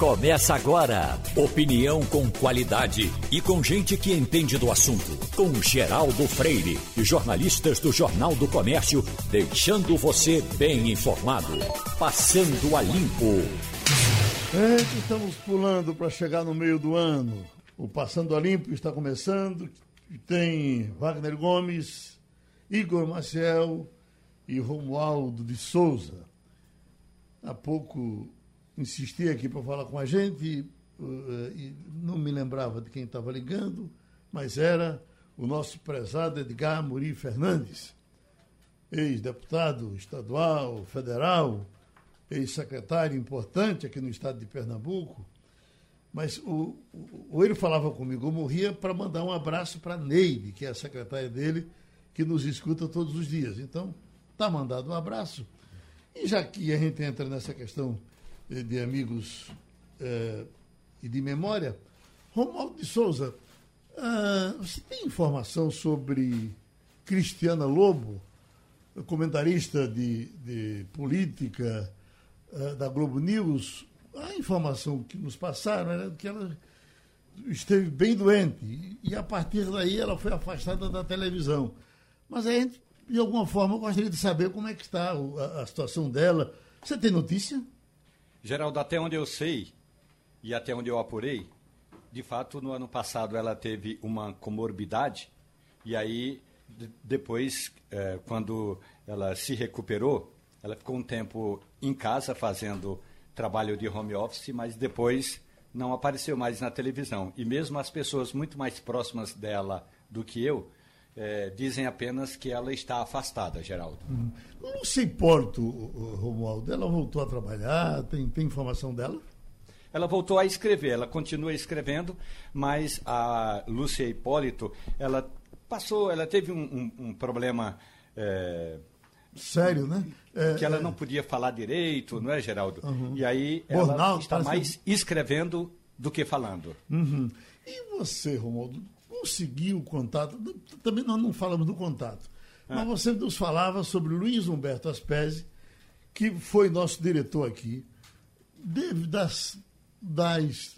Começa agora. Opinião com qualidade e com gente que entende do assunto. Com Geraldo Freire e jornalistas do Jornal do Comércio, deixando você bem informado. Passando a limpo. É estamos pulando para chegar no meio do ano. O Passando a Limpo está começando. Tem Wagner Gomes, Igor Maciel e Romualdo de Souza. Há pouco insisti aqui para falar com a gente uh, e não me lembrava de quem estava ligando, mas era o nosso prezado Edgar Muri Fernandes, ex-deputado estadual, federal, ex-secretário importante aqui no estado de Pernambuco. Mas o, o, ele falava comigo, eu morria para mandar um abraço para Neide, que é a secretária dele, que nos escuta todos os dias. Então, está mandado um abraço. E já que a gente entra nessa questão de amigos eh, e de memória, Romualdo de Souza, ah, você tem informação sobre Cristiana Lobo, comentarista de, de política ah, da Globo News? A informação que nos passaram era que ela esteve bem doente e a partir daí ela foi afastada da televisão. Mas a gente, de alguma forma, eu gostaria de saber como é que está a, a situação dela. Você tem notícia? Geraldo, até onde eu sei e até onde eu apurei, de fato, no ano passado ela teve uma comorbidade e aí depois, é, quando ela se recuperou, ela ficou um tempo em casa fazendo trabalho de home office, mas depois não apareceu mais na televisão. E mesmo as pessoas muito mais próximas dela do que eu é, dizem apenas que ela está afastada, Geraldo. Hum. Não se importa, Romualdo. Ela voltou a trabalhar? Tem, tem informação dela? Ela voltou a escrever, ela continua escrevendo, mas a Lúcia Hipólito, ela passou, ela teve um, um, um problema. É, Sério, né? É, que ela é... não podia falar direito, não é, Geraldo? Uhum. E aí ela está mais que... escrevendo do que falando. Uhum. E você, Romualdo, conseguiu o contato? Também nós não falamos do contato. Ah. Mas você nos falava sobre Luiz Humberto Aspesi, que foi nosso diretor aqui. Das, das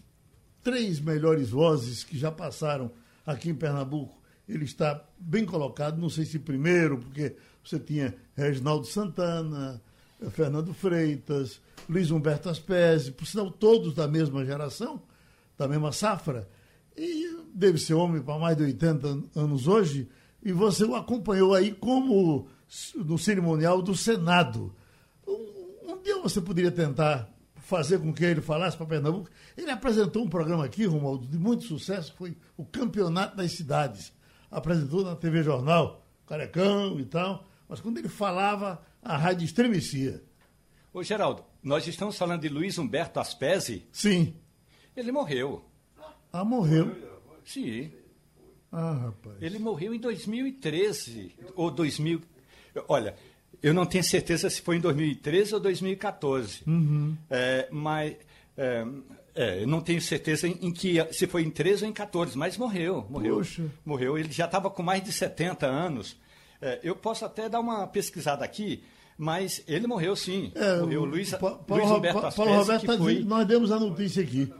três melhores vozes que já passaram aqui em Pernambuco, ele está bem colocado, não sei se primeiro, porque você tinha Reginaldo Santana, Fernando Freitas, Luiz Humberto Aspesi, por sinal, todos da mesma geração, da mesma safra, e deve ser homem para mais de 80 anos hoje, e você o acompanhou aí como no cerimonial do Senado. Um, um dia você poderia tentar fazer com que ele falasse para Pernambuco. Ele apresentou um programa aqui, Romualdo, de muito sucesso, foi o Campeonato das Cidades. Apresentou na TV Jornal, Carecão e tal. Mas quando ele falava, a rádio estremecia. Ô, Geraldo, nós estamos falando de Luiz Humberto Aspesi? Sim. Ele morreu. Ah, morreu? Sim. Ah, rapaz. Ele morreu em 2013 ou 2000. Olha, eu não tenho certeza se foi em 2013 ou 2014. Uhum. É, mas é, é, eu não tenho certeza em, em, que se foi em 13 ou em 14, mas morreu, morreu. Poxa. Morreu. Ele já estava com mais de 70 anos. É, eu posso até dar uma pesquisada aqui, mas ele morreu sim. É, morreu. Luiz, Paulo, Luiz Humberto Paulo, Paulo Roberto tá foi... nós demos a notícia aqui.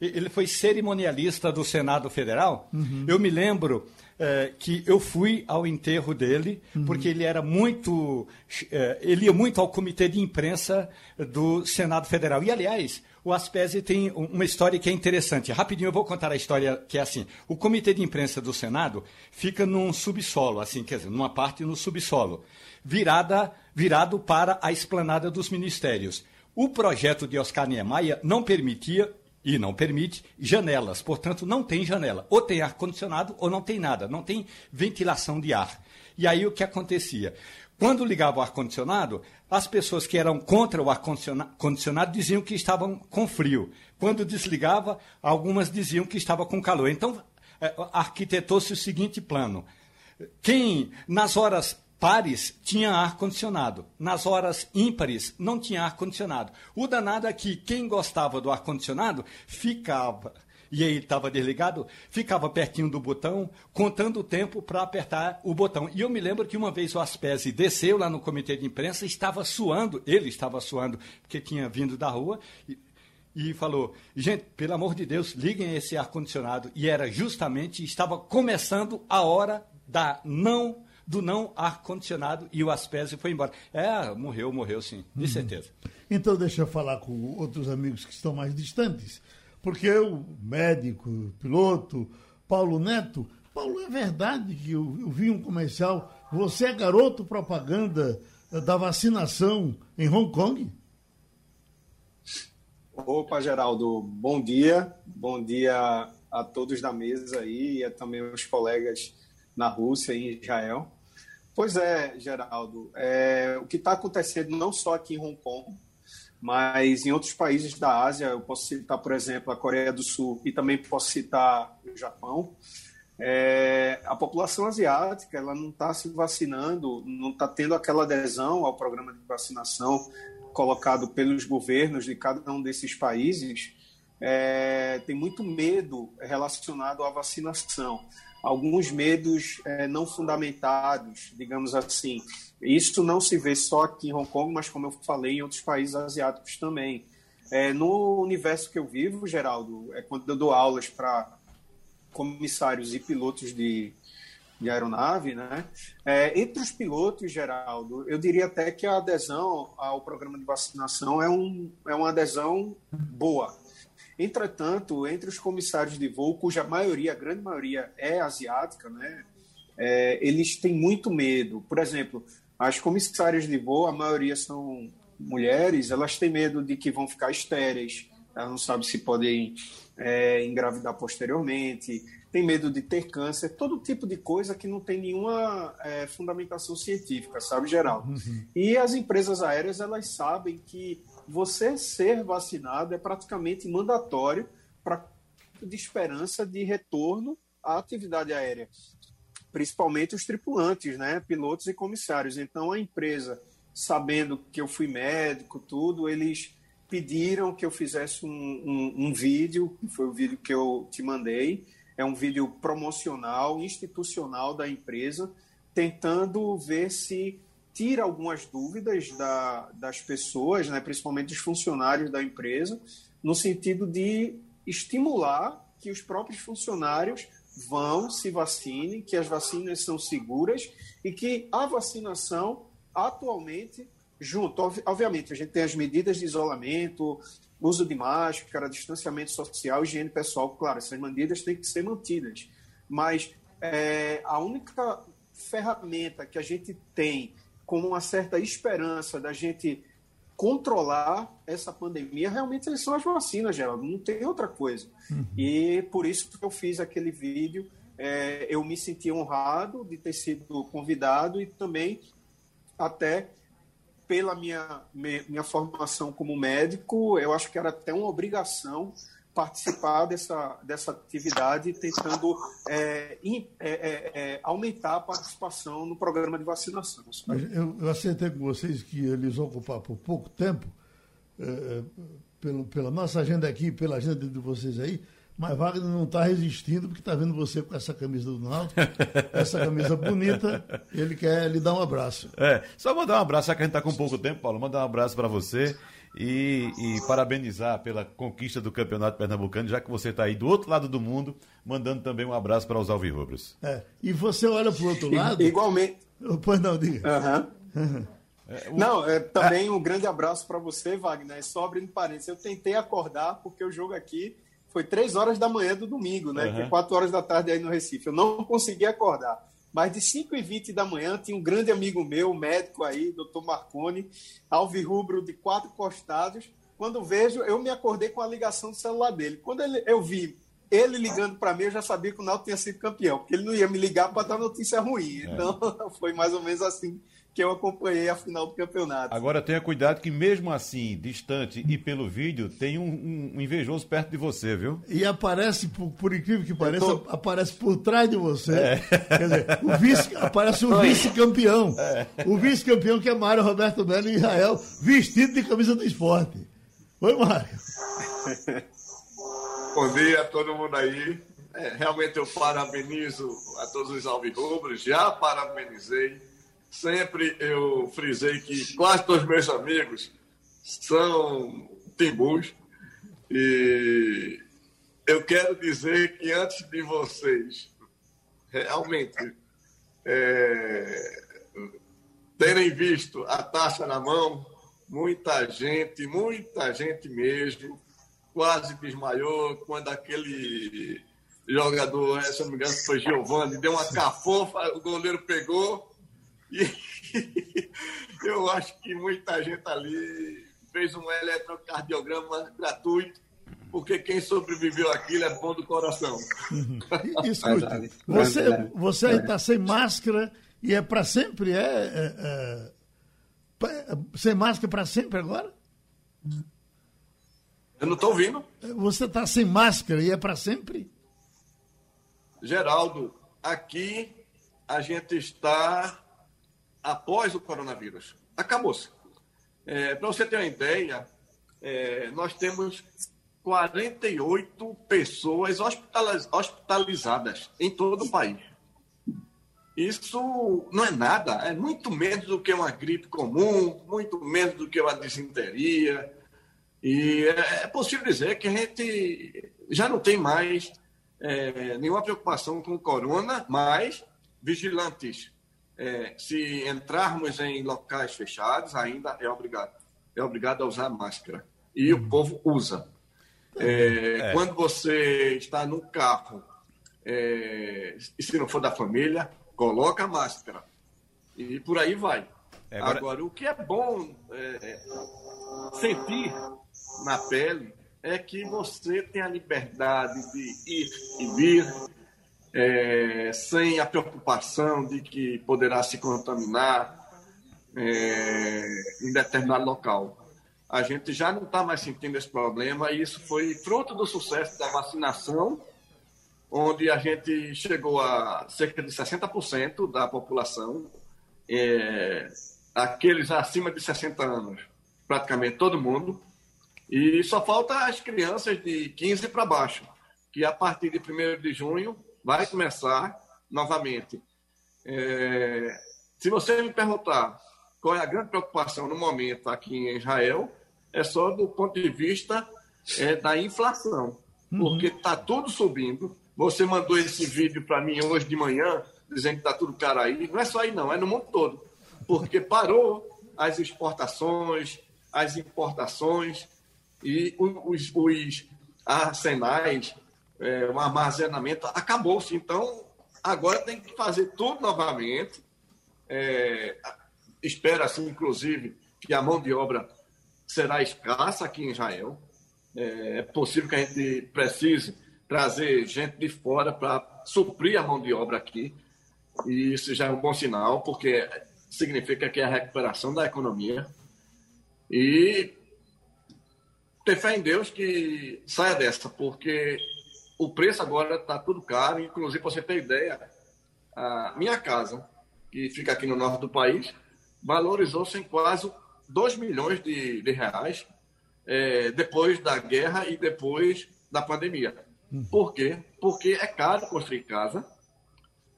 Ele foi cerimonialista do Senado Federal. Uhum. Eu me lembro é, que eu fui ao enterro dele, uhum. porque ele era muito. É, ele ia muito ao comitê de imprensa do Senado Federal. E, aliás, o Aspesi tem uma história que é interessante. Rapidinho eu vou contar a história que é assim. O comitê de imprensa do Senado fica num subsolo, assim, quer dizer, numa parte no subsolo, virada, virado para a esplanada dos ministérios. O projeto de Oscar Niemeyer não permitia e não permite janelas, portanto não tem janela. Ou tem ar-condicionado ou não tem nada, não tem ventilação de ar. E aí o que acontecia? Quando ligava o ar-condicionado, as pessoas que eram contra o ar-condicionado diziam que estavam com frio. Quando desligava, algumas diziam que estava com calor. Então, é, arquitetou-se o seguinte plano. Quem, nas horas pares, tinha ar-condicionado. Nas horas ímpares, não tinha ar-condicionado. O danado é que quem gostava do ar-condicionado ficava e aí estava desligado, ficava pertinho do botão, contando o tempo para apertar o botão. E eu me lembro que uma vez o Aspesi desceu lá no comitê de imprensa, estava suando, ele estava suando, porque tinha vindo da rua, e, e falou: gente, pelo amor de Deus, liguem esse ar-condicionado. E era justamente, estava começando a hora da não do não ar-condicionado e o Aspésio foi embora. É, morreu, morreu sim, de uhum. certeza. Então deixa eu falar com outros amigos que estão mais distantes, porque o médico, piloto, Paulo Neto, Paulo, é verdade que eu, eu vi um comercial, você é garoto propaganda da vacinação em Hong Kong? Opa, Geraldo, bom dia. Bom dia a todos da mesa aí e a também os colegas na Rússia e em Israel. Pois é, Geraldo, é, o que está acontecendo não só aqui em Hong Kong, mas em outros países da Ásia, eu posso citar, por exemplo, a Coreia do Sul e também posso citar o Japão. É, a população asiática ela não está se vacinando, não está tendo aquela adesão ao programa de vacinação colocado pelos governos de cada um desses países, é, tem muito medo relacionado à vacinação. Alguns medos é, não fundamentados, digamos assim. Isso não se vê só aqui em Hong Kong, mas, como eu falei, em outros países asiáticos também. É, no universo que eu vivo, Geraldo, é quando eu dou aulas para comissários e pilotos de, de aeronave, né? É, entre os pilotos, Geraldo, eu diria até que a adesão ao programa de vacinação é, um, é uma adesão boa. Entretanto, entre os comissários de voo, cuja maioria, a grande maioria é asiática, né? É, eles têm muito medo. Por exemplo, as comissárias de voo, a maioria são mulheres, elas têm medo de que vão ficar estéreis, elas não sabem se podem é, engravidar posteriormente, tem medo de ter câncer, todo tipo de coisa que não tem nenhuma é, fundamentação científica, sabe, Geraldo? Uhum. E as empresas aéreas, elas sabem que você ser vacinado é praticamente mandatório para de esperança de retorno à atividade aérea, principalmente os tripulantes, né, pilotos e comissários. Então, a empresa, sabendo que eu fui médico, tudo, eles pediram que eu fizesse um, um, um vídeo, foi o vídeo que eu te mandei, é um vídeo promocional, institucional da empresa, tentando ver se tira algumas dúvidas da, das pessoas, né, principalmente dos funcionários da empresa, no sentido de estimular que os próprios funcionários vão, se vacinem, que as vacinas são seguras e que a vacinação atualmente junto, obviamente, a gente tem as medidas de isolamento, uso de máscara, distanciamento social, higiene pessoal, claro, essas medidas têm que ser mantidas. Mas é, a única ferramenta que a gente tem com uma certa esperança da gente controlar essa pandemia realmente são as vacinas, Geraldo, não tem outra coisa. Uhum. E por isso que eu fiz aquele vídeo, é, eu me senti honrado de ter sido convidado e também até pela minha, minha formação como médico, eu acho que era até uma obrigação participar dessa, dessa atividade, tentando é, é, é, é, aumentar a participação no programa de vacinação. Eu, eu aceitei com vocês que eles vão ocupar por pouco tempo, é, pelo, pela nossa agenda aqui, pela agenda de vocês aí, mas Wagner não está resistindo porque está vendo você com essa camisa do Náutico, essa camisa bonita, ele quer lhe dar um abraço. É, só mandar um abraço, já que a gente está com pouco tempo, Paulo, mandar um abraço para você e, e, parabenizar pela conquista do Campeonato Pernambucano, já que você está aí do outro lado do mundo, mandando também um abraço para os alvirrubros. É, e você olha para o outro lado... Igualmente. Pois não, diga. Uhum. É, o... Não, é, também um grande abraço para você, Wagner. Só abrindo parênteses, eu tentei acordar porque o jogo aqui foi três horas da manhã do domingo, né? Uhum. Que é quatro horas da tarde aí no Recife. Eu não consegui acordar. Mas de 5 e 20 da manhã tinha um grande amigo meu, médico aí, doutor Marconi, alvirrubro de quatro costados. Quando vejo, eu me acordei com a ligação do celular dele. Quando ele, eu vi ele ligando para mim, eu já sabia que o Náutico tinha sido campeão, porque ele não ia me ligar para dar notícia ruim. É. Então, foi mais ou menos assim que eu acompanhei a final do campeonato. Agora tenha cuidado que mesmo assim, distante e pelo vídeo, tem um, um invejoso perto de você, viu? E aparece, por, por incrível que pareça, tô... aparece por trás de você. É. Quer dizer, o vice, aparece o vice-campeão. É. O vice-campeão que é Mário Roberto Melo em Israel, vestido de camisa do esporte. Oi, Mário. Bom dia a todo mundo aí. É, realmente eu parabenizo a todos os alvirrubros, já parabenizei sempre eu frisei que quase todos os meus amigos são timbus. E eu quero dizer que antes de vocês realmente é, terem visto a taça na mão, muita gente, muita gente mesmo, quase desmaiou quando aquele jogador, se não me engano, foi Giovanni, deu uma cafofa, o goleiro pegou e eu acho que muita gente ali fez um eletrocardiograma gratuito, porque quem sobreviveu aquilo é bom do coração. Escute, você, você aí está sem máscara e é para sempre? É, é, é, é, sem máscara para sempre agora? Eu não estou ouvindo. Você está sem máscara e é para sempre? Geraldo, aqui a gente está após o coronavírus. Acabou-se. É, para você ter uma ideia, é, nós temos 48 pessoas hospitalizadas em todo o país. Isso não é nada, é muito menos do que uma gripe comum, muito menos do que uma disenteria. E é, é possível dizer que a gente já não tem mais é, nenhuma preocupação com o corona, mas vigilantes. É, se entrarmos em locais fechados, ainda é obrigado. É obrigado a usar máscara. E o povo usa. É, é. Quando você está no carro, é, e se não for da família, coloca a máscara. E por aí vai. É, agora... agora... o que é bom sentir na pele é que você tem a liberdade de ir e vir é, sem a preocupação de que poderá se contaminar é, em determinado local. A gente já não está mais sentindo esse problema e isso foi fruto do sucesso da vacinação, onde a gente chegou a cerca de 60% da população, é, aqueles acima de 60 anos, praticamente todo mundo, e só falta as crianças de 15 para baixo, que a partir de 1 de junho vai começar novamente. É, se você me perguntar qual é a grande preocupação no momento aqui em Israel, é só do ponto de vista é, da inflação, uhum. porque está tudo subindo. Você mandou esse vídeo para mim hoje de manhã, dizendo que está tudo caro aí. Não é só aí, não, é no mundo todo, porque parou as exportações, as importações, e os, os arsenais, é, o armazenamento acabou-se. Então, agora tem que fazer tudo novamente. É, Espera-se, inclusive, que a mão de obra será escassa aqui em Israel. É, é possível que a gente precise trazer gente de fora para suprir a mão de obra aqui. E isso já é um bom sinal, porque significa que é a recuperação da economia. E ter fé em Deus que saia dessa, porque o preço agora está tudo caro. Inclusive, para você ter ideia, a minha casa, que fica aqui no norte do país, valorizou-se em quase 2 milhões de, de reais é, depois da guerra e depois da pandemia. Hum. Por quê? Porque é caro construir casa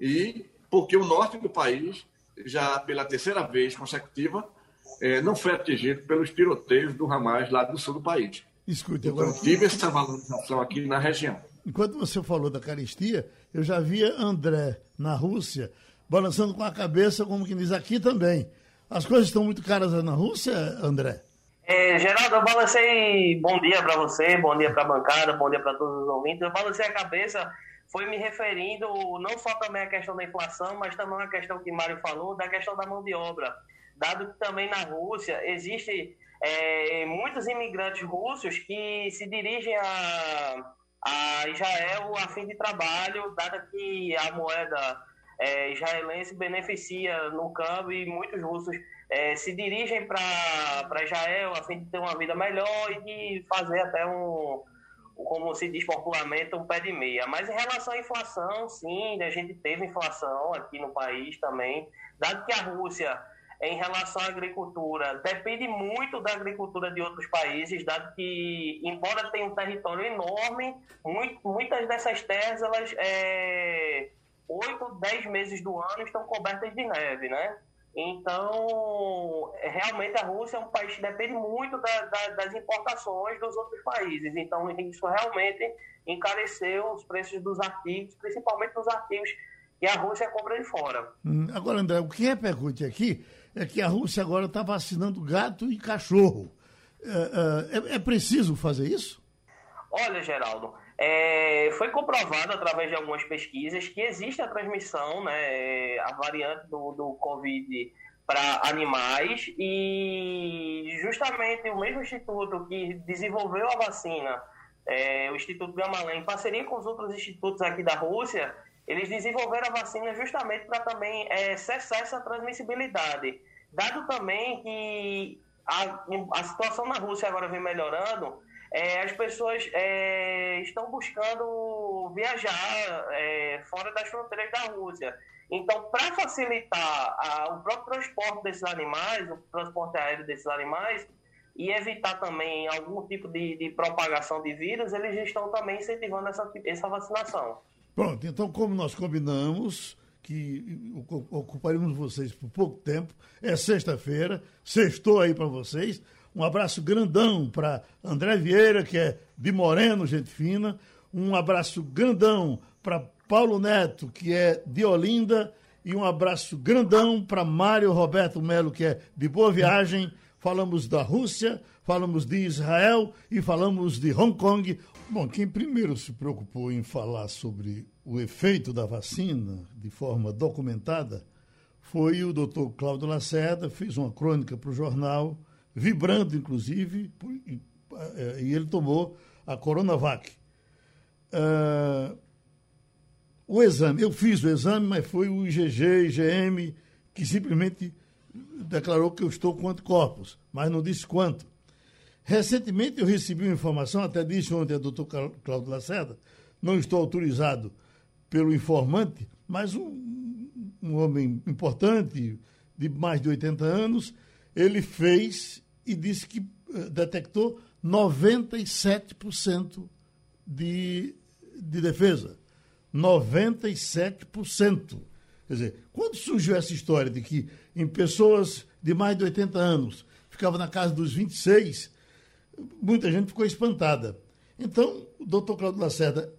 e porque o norte do país, já pela terceira vez consecutiva, é, não foi atingido pelos tiroteios do Hamas lá do sul do país. Escute, então, agora. tive essa valorização aqui na região. Enquanto você falou da caristia, eu já via André na Rússia balançando com a cabeça, como que diz aqui também. As coisas estão muito caras na Rússia, André? É, Geraldo, eu balancei. Bom dia para você, bom dia para a bancada, bom dia para todos os ouvintes. Eu balancei a cabeça, foi me referindo não só também à questão da inflação, mas também à questão que Mário falou, da questão da mão de obra dado que também na Rússia existe é, muitos imigrantes russos que se dirigem a, a Israel a fim de trabalho, dado que a moeda é, israelense beneficia no câmbio e muitos russos é, se dirigem para Israel a fim de ter uma vida melhor e de fazer até um, como se diz popularmente, um pé de meia. Mas em relação à inflação, sim, a gente teve inflação aqui no país também, dado que a Rússia em relação à agricultura depende muito da agricultura de outros países, dado que, embora tenha um território enorme, muito, muitas dessas terras, elas, é, 8, 10 meses do ano estão cobertas de neve, né? Então, realmente a Rússia é um país que depende muito da, da, das importações dos outros países. Então, isso realmente encareceu os preços dos artigos, principalmente dos artigos que a Rússia compra de fora. Hum, agora, André, o que repercute aqui é que a Rússia agora está vacinando gato e cachorro. É, é, é, preciso fazer isso? Olha, Geraldo, é, foi comprovado através de algumas pesquisas que existe a transmissão, né, a variante do, do Covid para animais e justamente o mesmo instituto que desenvolveu a vacina, é, o Instituto Gamalém, em parceria com os outros institutos aqui da Rússia, eles desenvolveram a vacina justamente para também é, cessar essa transmissibilidade. Dado também que a, a situação na Rússia agora vem melhorando, é, as pessoas é, estão buscando viajar é, fora das fronteiras da Rússia. Então, para facilitar a, o próprio transporte desses animais, o transporte aéreo desses animais, e evitar também algum tipo de, de propagação de vírus, eles estão também incentivando essa, essa vacinação. Pronto, então, como nós combinamos que ocuparemos vocês por pouco tempo, é sexta-feira, sextou aí para vocês. Um abraço grandão para André Vieira, que é de Moreno, gente fina. Um abraço grandão para Paulo Neto, que é de Olinda. E um abraço grandão para Mário Roberto Melo, que é de Boa Viagem. Falamos da Rússia, falamos de Israel e falamos de Hong Kong. Bom, quem primeiro se preocupou em falar sobre o efeito da vacina de forma documentada foi o doutor Cláudio Lacerda, fez uma crônica para o jornal vibrando, inclusive, eh, e ele tomou a Coronavac. Uh, o exame, eu fiz o exame, mas foi o IgG, IgM, que simplesmente declarou que eu estou com anticorpos, mas não disse quanto. Recentemente eu recebi uma informação, até disse ontem a doutor Cláudio Lacerda, não estou autorizado pelo informante, mas um, um homem importante, de mais de 80 anos, ele fez e disse que uh, detectou 97% de, de defesa. 97%. Quer dizer, quando surgiu essa história de que em pessoas de mais de 80 anos ficava na casa dos 26, muita gente ficou espantada. Então, o doutor Claudio Lacerda,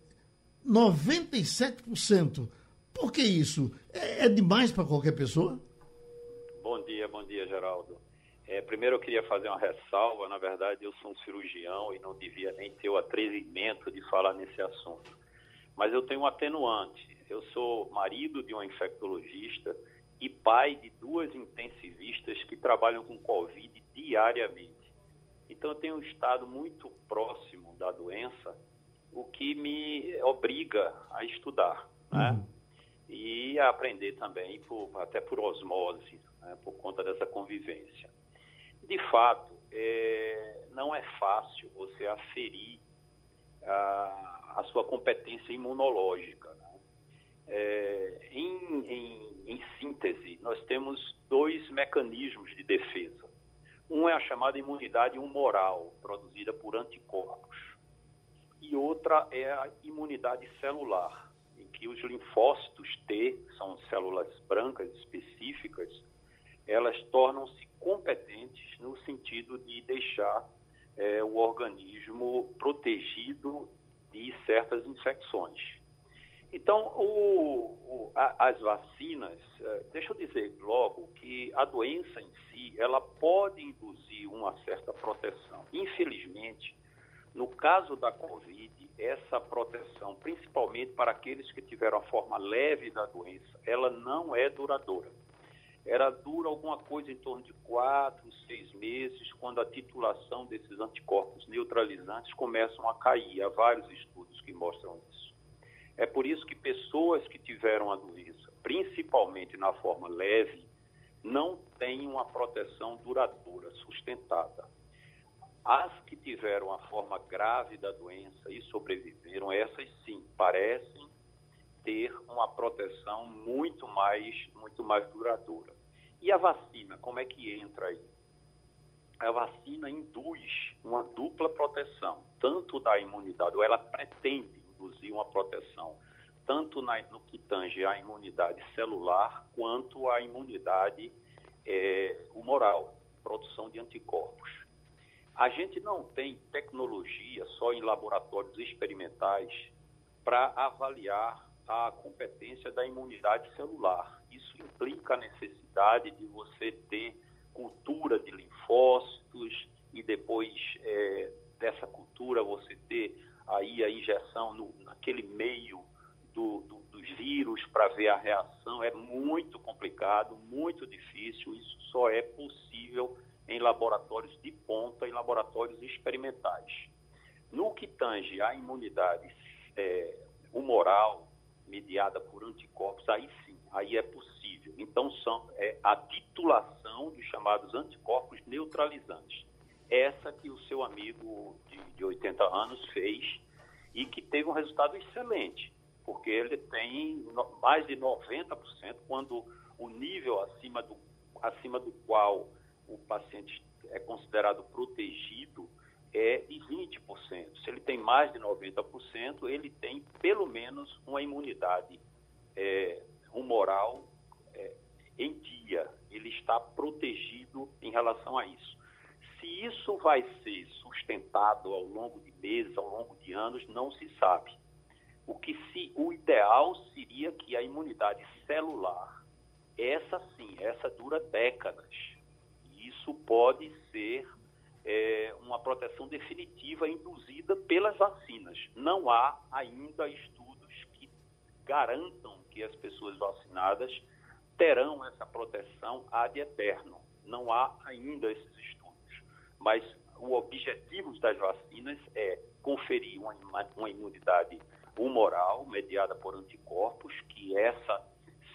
97%. Por que isso? É, é demais para qualquer pessoa? Bom dia, bom dia, Geraldo. É, primeiro eu queria fazer uma ressalva, na verdade eu sou um cirurgião e não devia nem ter o atrevimento de falar nesse assunto. Mas eu tenho um atenuante. Eu sou marido de um infectologista e pai de duas intensivistas que trabalham com Covid diariamente. Então eu tenho um estado muito próximo da doença, o que me obriga a estudar, né? Uhum. E a aprender também, por, até por osmose, né? por conta dessa convivência de fato, é, não é fácil você aferir a, a sua competência imunológica. Né? É, em, em, em síntese, nós temos dois mecanismos de defesa. Um é a chamada imunidade humoral, produzida por anticorpos, e outra é a imunidade celular, em que os linfócitos T, são células brancas específicas, elas tornam-se competentes no sentido de deixar é, o organismo protegido de certas infecções. Então, o, o, a, as vacinas, é, deixa eu dizer logo que a doença em si, ela pode induzir uma certa proteção. Infelizmente, no caso da Covid, essa proteção, principalmente para aqueles que tiveram a forma leve da doença, ela não é duradoura era dura alguma coisa em torno de quatro, seis meses, quando a titulação desses anticorpos neutralizantes começam a cair. Há vários estudos que mostram isso. É por isso que pessoas que tiveram a doença, principalmente na forma leve, não têm uma proteção duradoura, sustentada. As que tiveram a forma grave da doença e sobreviveram, essas sim, parecem ter uma proteção muito mais, muito mais duradoura. E a vacina, como é que entra aí? A vacina induz uma dupla proteção, tanto da imunidade, ou ela pretende induzir uma proteção, tanto na, no que tange à imunidade celular, quanto à imunidade é humoral, produção de anticorpos. A gente não tem tecnologia só em laboratórios experimentais para avaliar a competência da imunidade celular. Isso implica a necessidade de você ter cultura de linfócitos e depois é, dessa cultura você ter aí a injeção no, naquele meio do, do, dos vírus para ver a reação é muito complicado, muito difícil. Isso só é possível em laboratórios de ponta, em laboratórios experimentais. No que tange à imunidade é, humoral, mediada por anticorpos, aí sim, aí é possível. Então, são é, a titulação dos chamados anticorpos neutralizantes. Essa que o seu amigo de, de 80 anos fez e que teve um resultado excelente, porque ele tem mais de 90% quando o nível acima do, acima do qual o paciente é considerado protegido é de 20%. Se ele tem mais de 90%, ele tem pelo menos uma imunidade é, humoral é, em dia. Ele está protegido em relação a isso. Se isso vai ser sustentado ao longo de meses, ao longo de anos, não se sabe. O que se, o ideal seria que a imunidade celular, essa sim, essa dura décadas. Isso pode ser é, uma proteção definitiva induzida pelas vacinas. Não há ainda estudos que garantam que as pessoas vacinadas terão essa proteção ad eterno. Não há ainda esses estudos. Mas o objetivo das vacinas é conferir uma, uma imunidade humoral mediada por anticorpos, que essa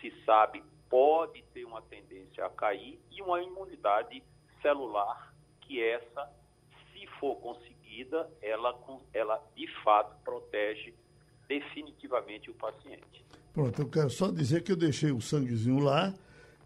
se sabe pode ter uma tendência a cair, e uma imunidade celular que essa, se for conseguida, ela, ela de fato protege definitivamente o paciente. Pronto, eu quero só dizer que eu deixei o sanguezinho lá,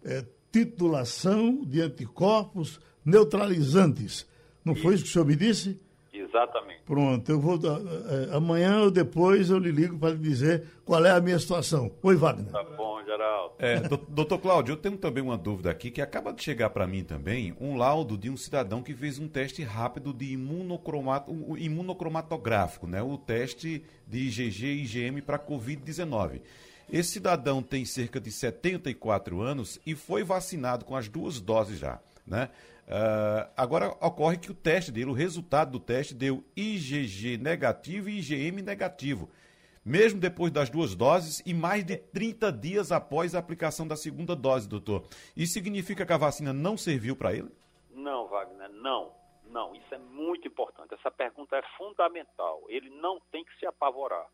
é, titulação de anticorpos neutralizantes. Não isso. foi isso que o senhor me disse? Exatamente. Pronto, eu vou. Uh, amanhã ou depois eu lhe ligo para lhe dizer qual é a minha situação. Oi, Wagner. Tá bom, Geraldo. É, doutor Cláudio, eu tenho também uma dúvida aqui que acaba de chegar para mim também: um laudo de um cidadão que fez um teste rápido de imunocromato, imunocromatográfico, né? O teste de IgG e IgM para Covid-19. Esse cidadão tem cerca de 74 anos e foi vacinado com as duas doses já, né? Uh, agora ocorre que o teste dele, o resultado do teste deu IgG negativo e IgM negativo, mesmo depois das duas doses e mais de 30 dias após a aplicação da segunda dose, doutor. Isso significa que a vacina não serviu para ele? Não, Wagner, não. Não, isso é muito importante. Essa pergunta é fundamental. Ele não tem que se apavorar.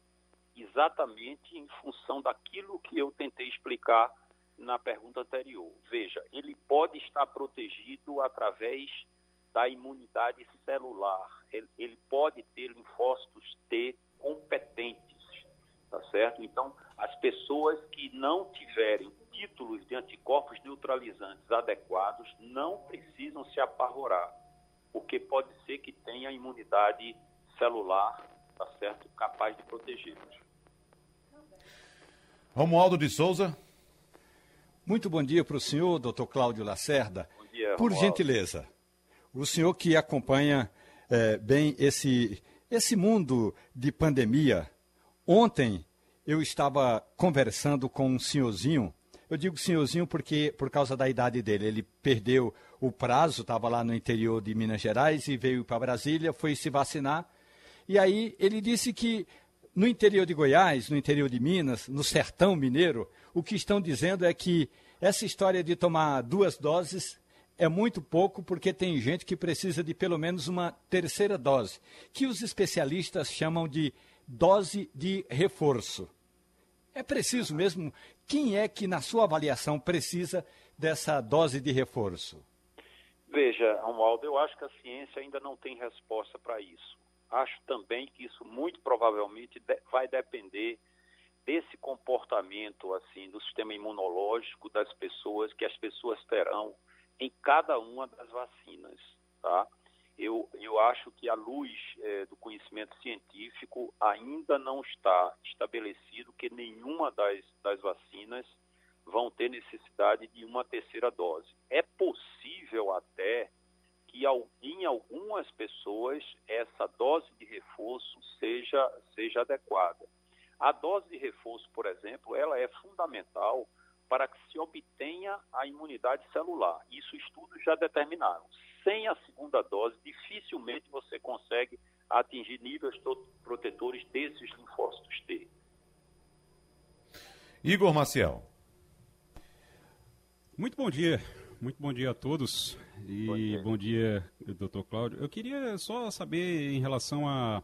Exatamente em função daquilo que eu tentei explicar na pergunta anterior. Veja, ele pode estar protegido através da imunidade celular. Ele, ele pode ter linfócitos T competentes, tá certo? Então, as pessoas que não tiverem títulos de anticorpos neutralizantes adequados não precisam se apavorar, porque pode ser que tenha imunidade celular, tá certo? Capaz de protegê-los. Romualdo de Souza. Muito bom dia para o senhor, doutor Cláudio Lacerda. Bom dia, Por gentileza, o senhor que acompanha é, bem esse, esse mundo de pandemia, ontem eu estava conversando com um senhorzinho, eu digo senhorzinho porque por causa da idade dele, ele perdeu o prazo, estava lá no interior de Minas Gerais e veio para Brasília, foi se vacinar, e aí ele disse que no interior de Goiás, no interior de Minas, no sertão mineiro, o que estão dizendo é que essa história de tomar duas doses é muito pouco, porque tem gente que precisa de pelo menos uma terceira dose, que os especialistas chamam de dose de reforço. É preciso mesmo? Quem é que, na sua avaliação, precisa dessa dose de reforço? Veja, Romualdo, eu acho que a ciência ainda não tem resposta para isso acho também que isso muito provavelmente vai depender desse comportamento assim do sistema imunológico das pessoas que as pessoas terão em cada uma das vacinas, tá? Eu, eu acho que a luz é, do conhecimento científico ainda não está estabelecido que nenhuma das, das vacinas vão ter necessidade de uma terceira dose. É possível até que em algumas pessoas essa dose de reforço seja, seja adequada. A dose de reforço, por exemplo, ela é fundamental para que se obtenha a imunidade celular. Isso estudos já determinaram. Sem a segunda dose, dificilmente você consegue atingir níveis protetores desses linfócitos T. Igor Maciel. Muito bom dia. Muito bom dia a todos. E bom dia, bom dia doutor Cláudio. Eu queria só saber em relação a,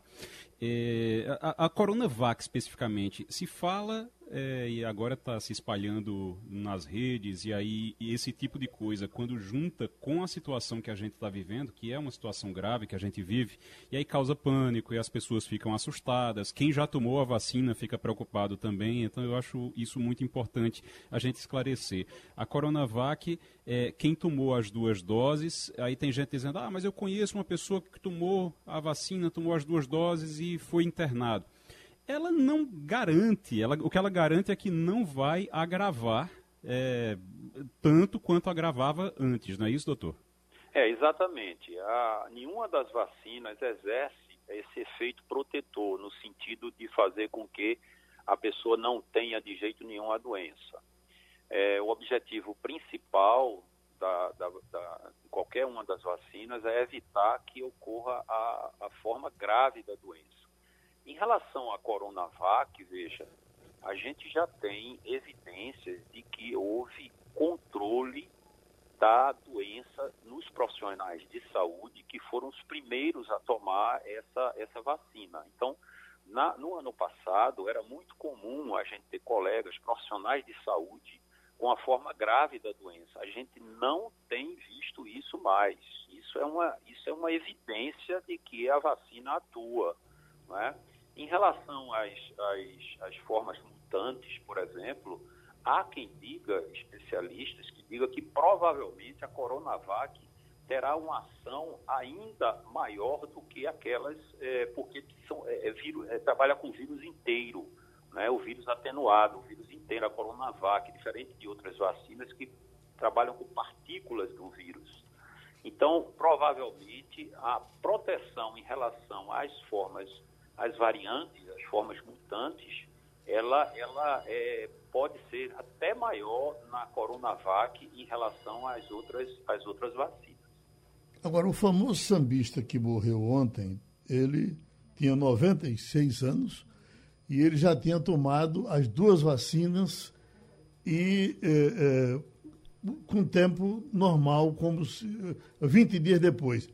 é, a, a Coronavac especificamente. Se fala é, e agora está se espalhando nas redes, e aí e esse tipo de coisa, quando junta com a situação que a gente está vivendo, que é uma situação grave que a gente vive, e aí causa pânico e as pessoas ficam assustadas. Quem já tomou a vacina fica preocupado também, então eu acho isso muito importante a gente esclarecer. A Coronavac, é, quem tomou as duas doses, aí tem gente dizendo, ah, mas eu conheço uma pessoa que tomou a vacina, tomou as duas doses e foi internado ela não garante, ela, o que ela garante é que não vai agravar é, tanto quanto agravava antes, não é isso, doutor? É, exatamente. A, nenhuma das vacinas exerce esse efeito protetor, no sentido de fazer com que a pessoa não tenha de jeito nenhum a doença. É, o objetivo principal da, da, da, de qualquer uma das vacinas é evitar que ocorra a, a forma grave da doença. Em relação à Coronavac, veja, a gente já tem evidências de que houve controle da doença nos profissionais de saúde que foram os primeiros a tomar essa, essa vacina. Então, na, no ano passado, era muito comum a gente ter colegas profissionais de saúde com a forma grave da doença. A gente não tem visto isso mais. Isso é uma, isso é uma evidência de que a vacina atua. Não é? Em relação às, às, às formas mutantes, por exemplo, há quem diga, especialistas, que diga que provavelmente a Coronavac terá uma ação ainda maior do que aquelas, é, porque são, é, é, vírus, é, trabalha com vírus inteiro, né, o vírus atenuado, o vírus inteiro, a Coronavac, diferente de outras vacinas que trabalham com partículas do vírus. Então, provavelmente, a proteção em relação às formas as variantes, as formas mutantes, ela, ela é, pode ser até maior na Coronavac em relação às outras, às outras vacinas. Agora, o famoso sambista que morreu ontem, ele tinha 96 anos e ele já tinha tomado as duas vacinas e é, é, com tempo normal, como se, 20 dias depois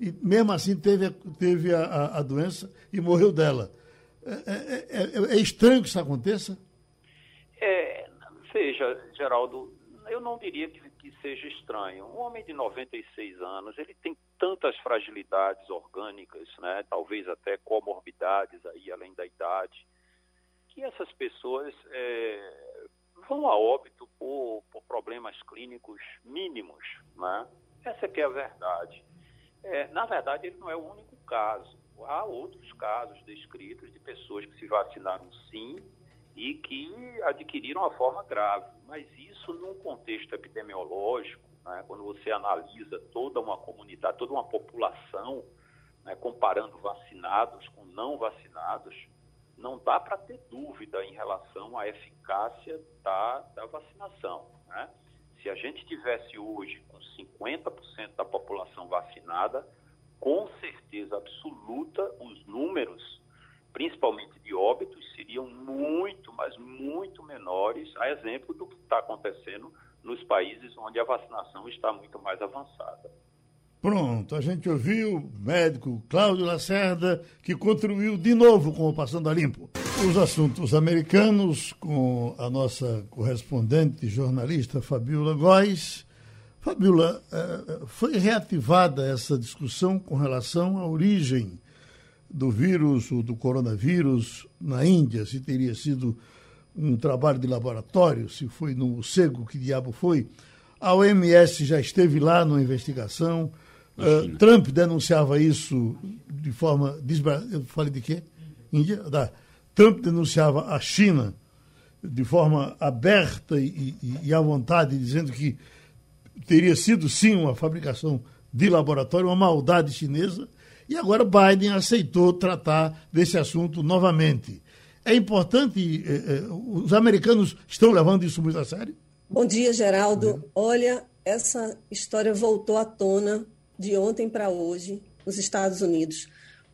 e mesmo assim teve, teve a, a doença e morreu dela. É, é, é, é, estranho que isso aconteça? É, veja, Geraldo, eu não diria que, que, seja estranho. Um homem de 96 anos, ele tem tantas fragilidades orgânicas, né, talvez até comorbidades aí, além da idade, que essas pessoas é, vão a óbito por, por problemas clínicos mínimos. Né? Essa que é a verdade. É, na verdade, ele não é o único caso. Há outros casos descritos de pessoas que se vacinaram sim e que adquiriram a forma grave. Mas isso num contexto epidemiológico, né, quando você analisa toda uma comunidade, toda uma população, né, comparando vacinados com não vacinados, não dá para ter dúvida em relação à eficácia da, da vacinação. Né? Se a gente tivesse hoje com 50% da população vacinada, com certeza absoluta, os números, principalmente de óbitos, seriam muito, mas muito menores, a exemplo do que está acontecendo nos países onde a vacinação está muito mais avançada. Pronto, a gente ouviu o médico Cláudio Lacerda, que contribuiu de novo com o Passando a Limpo. Os assuntos americanos, com a nossa correspondente jornalista Fabiola Góes. Fabiola, eh, foi reativada essa discussão com relação à origem do vírus, do coronavírus na Índia, se teria sido um trabalho de laboratório, se foi no morcego, que diabo foi. A OMS já esteve lá na investigação, Uh, Trump denunciava isso de forma. Eu falei de quê? Índia? Da. Trump denunciava a China de forma aberta e, e, e à vontade, dizendo que teria sido sim uma fabricação de laboratório, uma maldade chinesa, e agora Biden aceitou tratar desse assunto novamente. É importante, eh, eh, os americanos estão levando isso muito a sério? Bom dia, Geraldo. Olha, essa história voltou à tona de ontem para hoje nos Estados Unidos,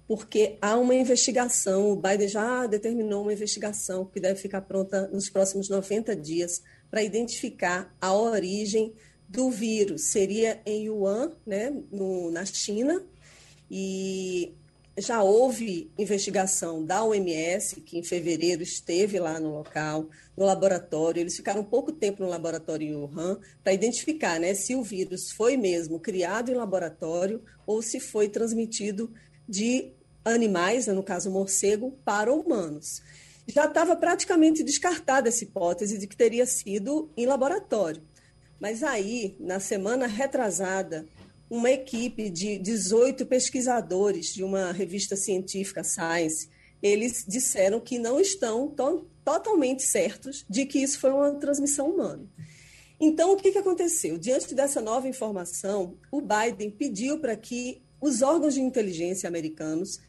porque há uma investigação, o Biden já determinou uma investigação que deve ficar pronta nos próximos 90 dias para identificar a origem do vírus. Seria em Wuhan, né, no, na China, e já houve investigação da OMS, que em fevereiro esteve lá no local, no laboratório. Eles ficaram pouco tempo no laboratório em Wuhan para identificar né, se o vírus foi mesmo criado em laboratório ou se foi transmitido de animais, né, no caso morcego, para humanos. Já estava praticamente descartada essa hipótese de que teria sido em laboratório. Mas aí, na semana retrasada, uma equipe de 18 pesquisadores de uma revista científica, Science, eles disseram que não estão to totalmente certos de que isso foi uma transmissão humana. Então, o que, que aconteceu? Diante dessa nova informação, o Biden pediu para que os órgãos de inteligência americanos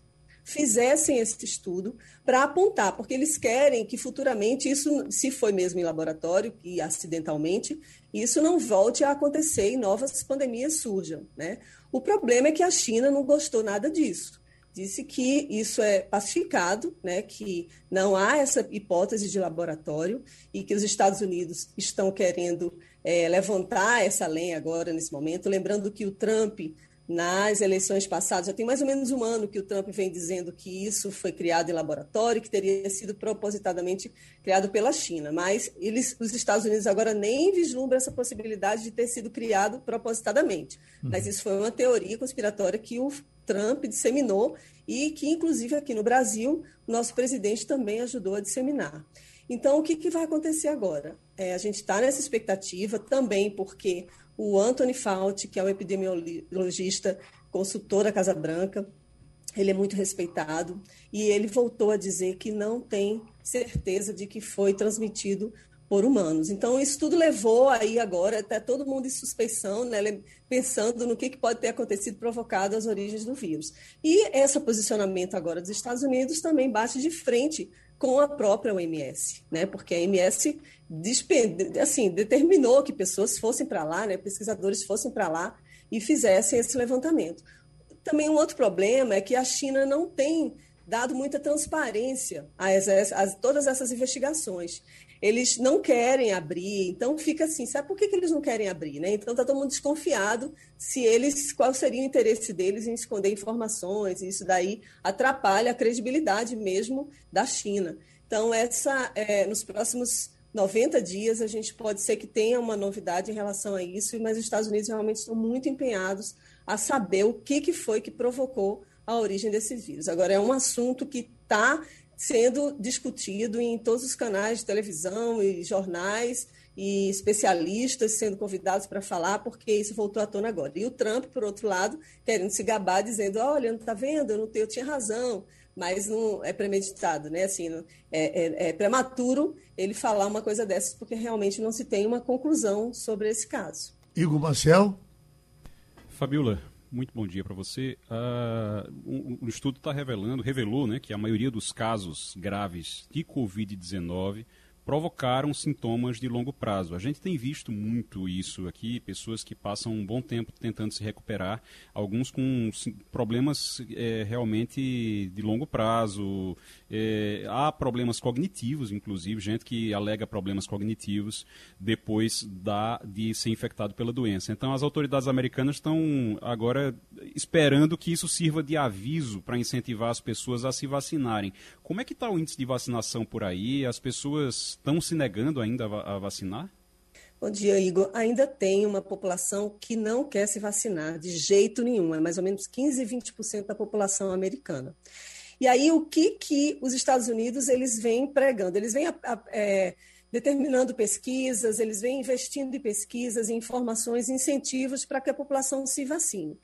fizessem esse estudo para apontar, porque eles querem que futuramente isso, se foi mesmo em laboratório e acidentalmente, isso não volte a acontecer e novas pandemias surjam. Né? O problema é que a China não gostou nada disso. Disse que isso é pacificado, né, que não há essa hipótese de laboratório e que os Estados Unidos estão querendo é, levantar essa lenha agora, nesse momento. Lembrando que o Trump nas eleições passadas, já tem mais ou menos um ano que o Trump vem dizendo que isso foi criado em laboratório, que teria sido propositadamente criado pela China. Mas eles, os Estados Unidos agora nem vislumbram essa possibilidade de ter sido criado propositadamente. Uhum. Mas isso foi uma teoria conspiratória que o Trump disseminou e que, inclusive, aqui no Brasil, o nosso presidente também ajudou a disseminar. Então, o que, que vai acontecer agora? É, a gente está nessa expectativa também porque o Anthony Fauci, que é um epidemiologista, consultor da Casa Branca, ele é muito respeitado e ele voltou a dizer que não tem certeza de que foi transmitido por humanos. Então, isso tudo levou aí agora até todo mundo em suspeição, né, pensando no que, que pode ter acontecido provocado as origens do vírus. E esse posicionamento agora dos Estados Unidos também bate de frente com a própria OMS, né? Porque a OMS assim, determinou que pessoas fossem para lá, né? pesquisadores fossem para lá e fizessem esse levantamento. Também um outro problema é que a China não tem dado muita transparência a, a, todas essas investigações. Eles não querem abrir, então fica assim, sabe por que, que eles não querem abrir? Né? Então está todo mundo desconfiado se eles, qual seria o interesse deles em esconder informações, e isso daí atrapalha a credibilidade mesmo da China. Então, essa, é, nos próximos 90 dias a gente pode ser que tenha uma novidade em relação a isso, mas os Estados Unidos realmente estão muito empenhados a saber o que, que foi que provocou a origem desse vírus. Agora, é um assunto que está sendo discutido em todos os canais de televisão e jornais e especialistas sendo convidados para falar, porque isso voltou à tona agora. E o Trump, por outro lado, querendo se gabar, dizendo: olha, não está vendo, eu, não tenho, eu tinha razão, mas não é premeditado, né? Assim, é, é, é prematuro ele falar uma coisa dessas, porque realmente não se tem uma conclusão sobre esse caso. Igor Marcel? Fabiola, muito bom dia para você. Uh, um, um, estudo está revelando, revelou né, que a maioria dos casos graves de Covid-19 provocaram sintomas de longo prazo. A gente tem visto muito isso aqui, pessoas que passam um bom tempo tentando se recuperar, alguns com problemas é, realmente de longo prazo. É, há problemas cognitivos, inclusive, gente que alega problemas cognitivos depois da, de ser infectado pela doença. Então, as autoridades americanas estão agora esperando que isso sirva de aviso para incentivar as pessoas a se vacinarem. Como é que está o índice de vacinação por aí? As pessoas estão se negando ainda a vacinar? Bom dia, Igor. Ainda tem uma população que não quer se vacinar de jeito nenhum, é mais ou menos 15, 20% da população americana. E aí, o que, que os Estados Unidos eles vêm pregando? Eles vêm é, determinando pesquisas, eles vêm investindo em pesquisas, em informações, incentivos para que a população se vacine.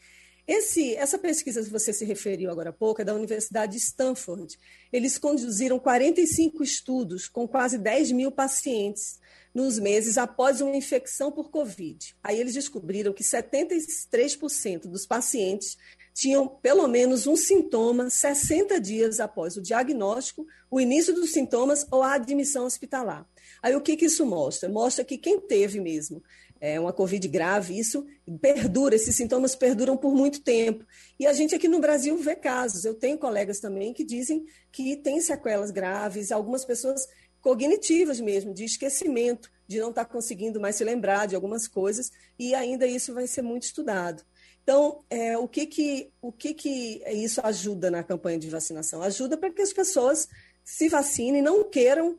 Esse, essa pesquisa que você se referiu agora há pouco é da Universidade de Stanford. Eles conduziram 45 estudos com quase 10 mil pacientes nos meses após uma infecção por Covid. Aí eles descobriram que 73% dos pacientes tinham pelo menos um sintoma 60 dias após o diagnóstico, o início dos sintomas ou a admissão hospitalar. Aí o que, que isso mostra? Mostra que quem teve mesmo é, uma Covid grave, isso perdura, esses sintomas perduram por muito tempo. E a gente aqui no Brasil vê casos. Eu tenho colegas também que dizem que tem sequelas graves, algumas pessoas cognitivas mesmo, de esquecimento, de não estar conseguindo mais se lembrar de algumas coisas, e ainda isso vai ser muito estudado. Então, é, o, que, que, o que, que isso ajuda na campanha de vacinação? Ajuda para que as pessoas se vacinem, não queiram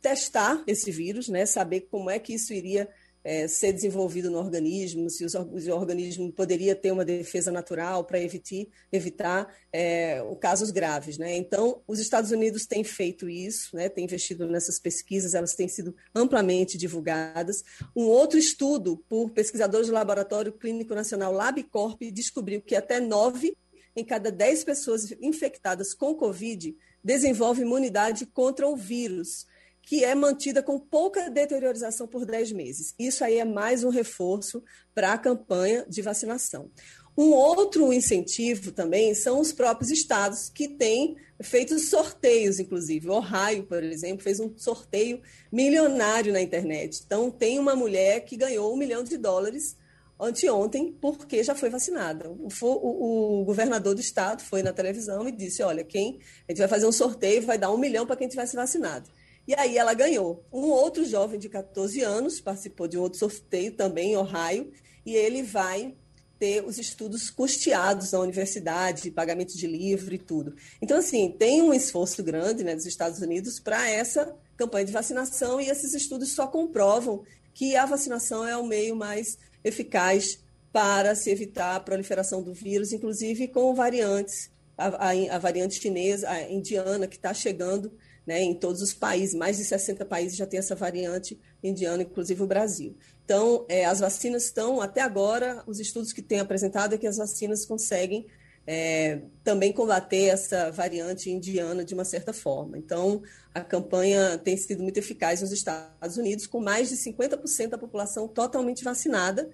testar esse vírus, né? saber como é que isso iria é, ser desenvolvido no organismo, se, o organismo poderia ter uma defesa natural para evitar, evitar é, casos graves. Né? Então, os Estados Unidos têm feito isso, né? têm investido nessas pesquisas, elas têm sido amplamente divulgadas. Um outro estudo por pesquisadores do Laboratório Clínico Nacional LabCorp descobriu que até nove em cada dez pessoas infectadas com Covid desenvolve imunidade contra o vírus que é mantida com pouca deteriorização por 10 meses. Isso aí é mais um reforço para a campanha de vacinação. Um outro incentivo também são os próprios estados que têm feito sorteios, inclusive. O Ohio, por exemplo, fez um sorteio milionário na internet. Então, tem uma mulher que ganhou um milhão de dólares anteontem porque já foi vacinada. O, o, o, governador do estado foi na televisão e disse: Olha, quem a gente vai fazer um sorteio, vai dar um milhão para quem tivesse vacinado. E aí ela ganhou. Um outro jovem de 14 anos participou de outro sorteio também em Ohio, e ele vai ter os estudos custeados na universidade, pagamento de livro e tudo. Então, assim, tem um esforço grande né, dos Estados Unidos para essa campanha de vacinação e esses estudos só comprovam que a vacinação é o meio mais eficaz para se evitar a proliferação do vírus, inclusive com variantes, a, a, a variante chinesa, a indiana, que está chegando né, em todos os países, mais de 60 países já tem essa variante indiana, inclusive o Brasil. Então, é, as vacinas estão, até agora, os estudos que têm apresentado é que as vacinas conseguem é, também combater essa variante indiana de uma certa forma. Então, a campanha tem sido muito eficaz nos Estados Unidos, com mais de 50% da população totalmente vacinada,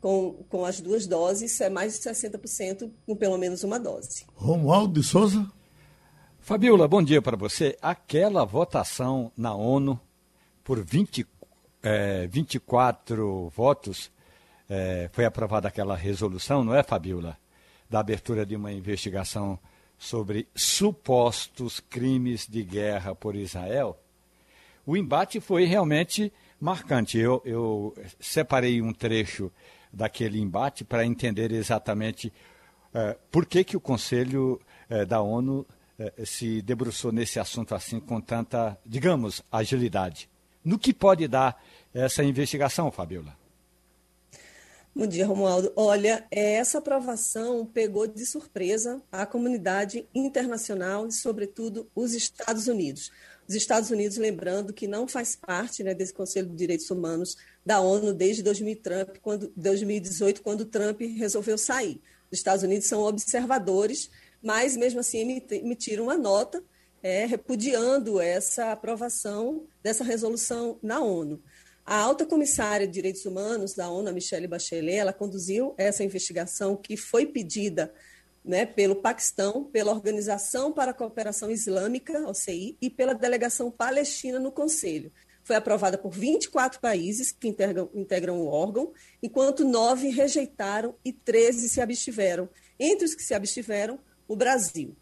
com, com as duas doses, é mais de 60% com pelo menos uma dose. Romualdo de Souza. Fabiola, bom dia para você. Aquela votação na ONU por 20, é, 24 votos, é, foi aprovada aquela resolução, não é, Fabiola? Da abertura de uma investigação sobre supostos crimes de guerra por Israel. O embate foi realmente marcante. Eu, eu separei um trecho daquele embate para entender exatamente é, por que, que o Conselho é, da ONU se debruçou nesse assunto assim com tanta, digamos, agilidade. No que pode dar essa investigação, Fabiola? Bom dia, Romualdo. Olha, essa aprovação pegou de surpresa a comunidade internacional e, sobretudo, os Estados Unidos. Os Estados Unidos, lembrando que não faz parte né, desse Conselho de Direitos Humanos da ONU desde 2018, quando, 2018, quando Trump resolveu sair. Os Estados Unidos são observadores mas mesmo assim emitiram uma nota é, repudiando essa aprovação dessa resolução na ONU. A alta comissária de direitos humanos da ONU, Michelle Bachelet, ela conduziu essa investigação que foi pedida né, pelo Paquistão, pela Organização para a Cooperação Islâmica, OCI, e pela delegação palestina no Conselho. Foi aprovada por 24 países que integram, integram o órgão, enquanto nove rejeitaram e 13 se abstiveram. Entre os que se abstiveram, o Brasil.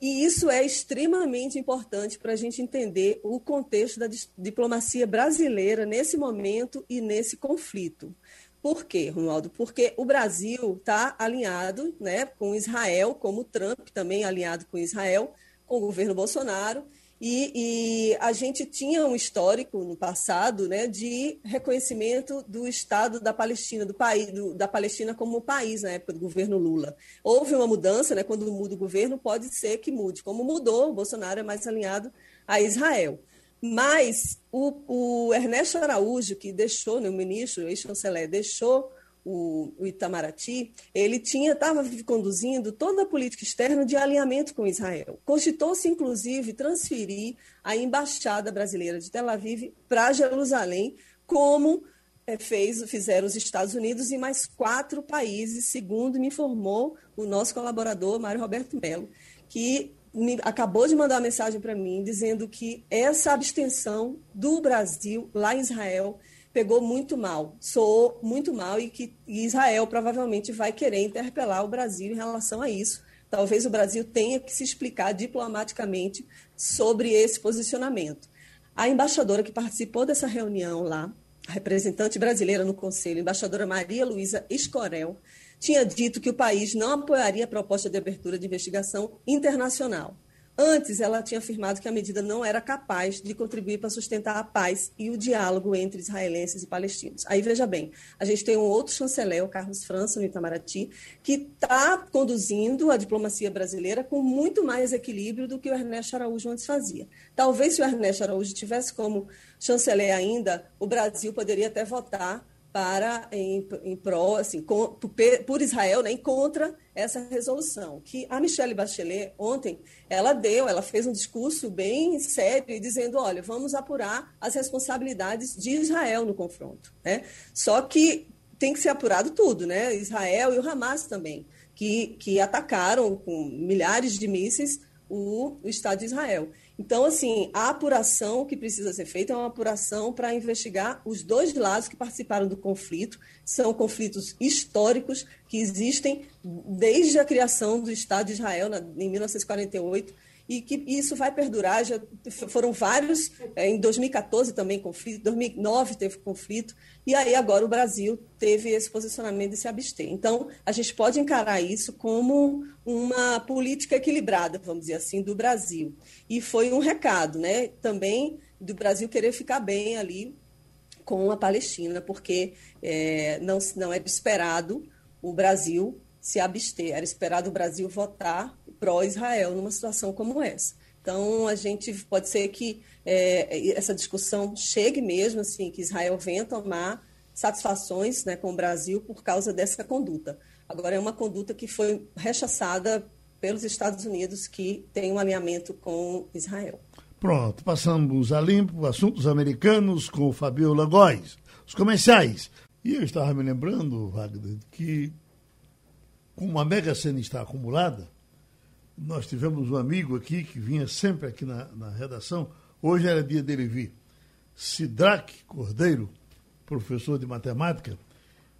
E isso é extremamente importante para a gente entender o contexto da diplomacia brasileira nesse momento e nesse conflito. Por quê, Ronaldo? Porque o Brasil está alinhado né, com Israel, como Trump também alinhado com Israel, com o governo Bolsonaro, e, e, a gente tinha um histórico no passado né, de reconhecimento do Estado da Palestina, do país, do, da Palestina como país na época do governo Lula. Houve uma mudança, né, quando muda o governo, pode ser que mude. Como mudou, Bolsonaro é mais alinhado a Israel. Mas o, o Ernesto Araújo, que deixou, né, o ministro, o ex-chanceler, deixou o, o Itamaraty, ele tinha estava conduzindo toda a política externa de alinhamento com Israel. Constitou-se, inclusive, transferir a embaixada brasileira de Tel Aviv para Jerusalém, como é, fez, fizeram os Estados Unidos e mais quatro países, segundo me informou o nosso colaborador, Mário Roberto Melo, que me, acabou de mandar uma mensagem para mim dizendo que essa abstenção do Brasil lá em Israel pegou muito mal, soou muito mal e que Israel provavelmente vai querer interpelar o Brasil em relação a isso. Talvez o Brasil tenha que se explicar diplomaticamente sobre esse posicionamento. A embaixadora que participou dessa reunião lá, a representante brasileira no Conselho, a embaixadora Maria Luísa Escorel, tinha dito que o país não apoiaria a proposta de abertura de investigação internacional. Antes, ela tinha afirmado que a medida não era capaz de contribuir para sustentar a paz e o diálogo entre israelenses e palestinos. Aí, veja bem, a gente tem um outro chanceler, o Carlos França, no Itamaraty, que está conduzindo a diplomacia brasileira com muito mais equilíbrio do que o Ernesto Araújo antes fazia. Talvez, se o Ernesto Araújo tivesse como chanceler ainda, o Brasil poderia até votar para em, em pró, assim, com, por Israel, né, contra essa resolução. Que a Michelle Bachelet ontem ela deu, ela fez um discurso bem sério dizendo, olha, vamos apurar as responsabilidades de Israel no confronto, né? Só que tem que ser apurado tudo, né? Israel e o Hamas também, que que atacaram com milhares de mísseis o, o Estado de Israel. Então, assim, a apuração que precisa ser feita é uma apuração para investigar os dois lados que participaram do conflito. São conflitos históricos que existem desde a criação do Estado de Israel, em 1948 e que isso vai perdurar. Já foram vários, é, em 2014 também conflito, 2009 teve conflito, e aí agora o Brasil teve esse posicionamento de se abster. Então, a gente pode encarar isso como uma política equilibrada, vamos dizer assim, do Brasil. E foi um recado, né? Também do Brasil querer ficar bem ali com a Palestina, porque é, não, não era esperado o Brasil se abster, era esperado o Brasil votar pró-Israel numa situação como essa. Então, a gente pode ser que é, essa discussão chegue mesmo, assim, que Israel venha tomar satisfações né, com o Brasil por causa dessa conduta. Agora, é uma conduta que foi rechaçada pelos Estados Unidos, que tem um alinhamento com Israel. Pronto, passamos a limpo assuntos americanos com o Fabiola Góes, os comerciais. E eu estava me lembrando, Wagner, que como a Mega Sena está acumulada, nós tivemos um amigo aqui que vinha sempre aqui na, na redação, hoje era dia dele vir, Sidraque Cordeiro, professor de matemática,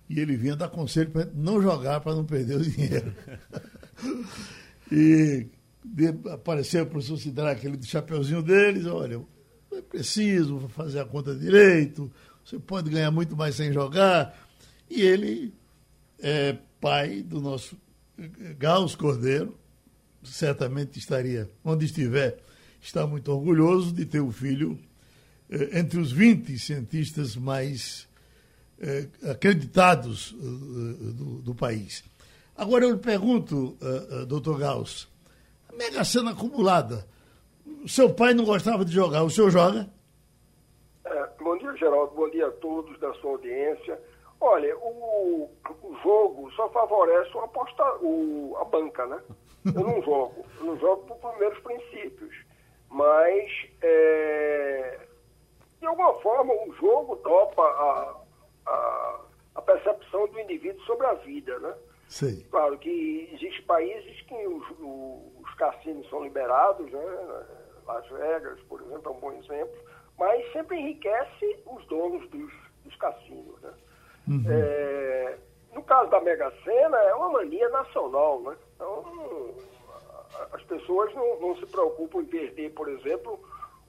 e ele vinha dar conselho para não jogar para não perder o dinheiro. e de, apareceu o professor Sidraque, ele do chapeuzinho deles, olha, é preciso fazer a conta direito, você pode ganhar muito mais sem jogar. E ele é pai do nosso Gauss Cordeiro, certamente estaria, onde estiver, está muito orgulhoso de ter o filho eh, entre os 20 cientistas mais eh, acreditados uh, do, do, país. Agora eu lhe pergunto, uh, doutor Gauss, a mega cena acumulada, seu pai não gostava de jogar, o senhor joga? É, bom dia, Geraldo, bom dia a todos da sua audiência. Olha, o, o jogo só favorece o aposta, o, a banca, né? Eu não jogo. Eu não jogo por primeiros princípios. Mas, é, de alguma forma, o jogo topa a, a, a, percepção do indivíduo sobre a vida, né? Sim. Claro que existem países que os, os cassinos são liberados, né? Las Vegas, por exemplo, é um bom exemplo, mas sempre enriquece os donos dos, dos cassinos, né? Uhum. É, no caso da Mega Sena, é uma mania nacional, né? Então, as pessoas não, não se preocupam em perder, por exemplo,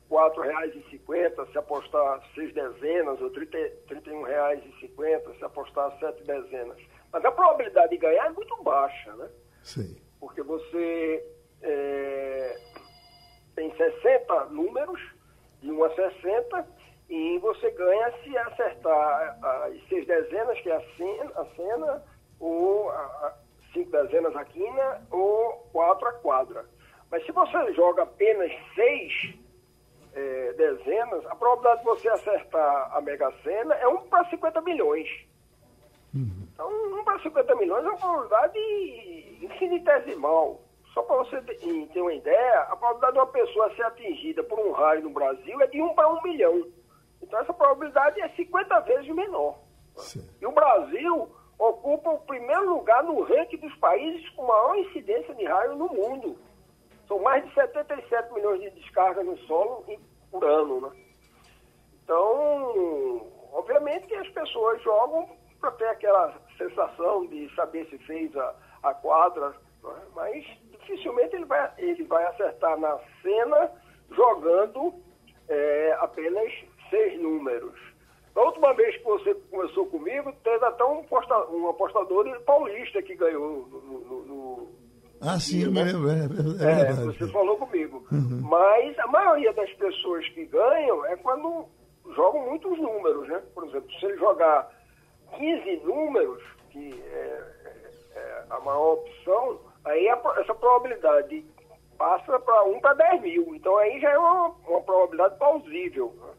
R$ 4,50 se apostar seis dezenas, ou R$ 31,50 se apostar sete dezenas. Mas a probabilidade de ganhar é muito baixa, né? Sim. Porque você é, tem 60 números, de 1 a 60, e você ganha se acertar as seis dezenas, que é a cena, a cena ou a, cinco dezenas a quina, ou quatro a quadra. Mas se você joga apenas seis é, dezenas, a probabilidade de você acertar a Mega Sena é 1 para 50 milhões. Então, 1 para 50 milhões é uma probabilidade infinitesimal. Só para você ter uma ideia, a probabilidade de uma pessoa ser atingida por um raio no Brasil é de 1 para 1 milhão. Então, essa probabilidade é 50 vezes menor. Sim. E o Brasil ocupa o primeiro lugar no ranking dos países com maior incidência de raio no mundo. São mais de 77 milhões de descargas no solo por ano, né? Então, obviamente que as pessoas jogam para ter aquela sensação de saber se fez a, a quadra, né? mas dificilmente ele vai, ele vai acertar na cena jogando é, apenas seis números. Da última vez que você conversou comigo, teve até um, posta, um apostador paulista que ganhou no, no, no ah, sim, eu me lembro. É, é, é você falou comigo. Uhum. Mas a maioria das pessoas que ganham é quando jogam muitos números, né? Por exemplo, se ele jogar 15 números, que é, é, é a maior opção, aí a, essa probabilidade passa para 1 para 10 mil. Então aí já é uma, uma probabilidade plausível. Né?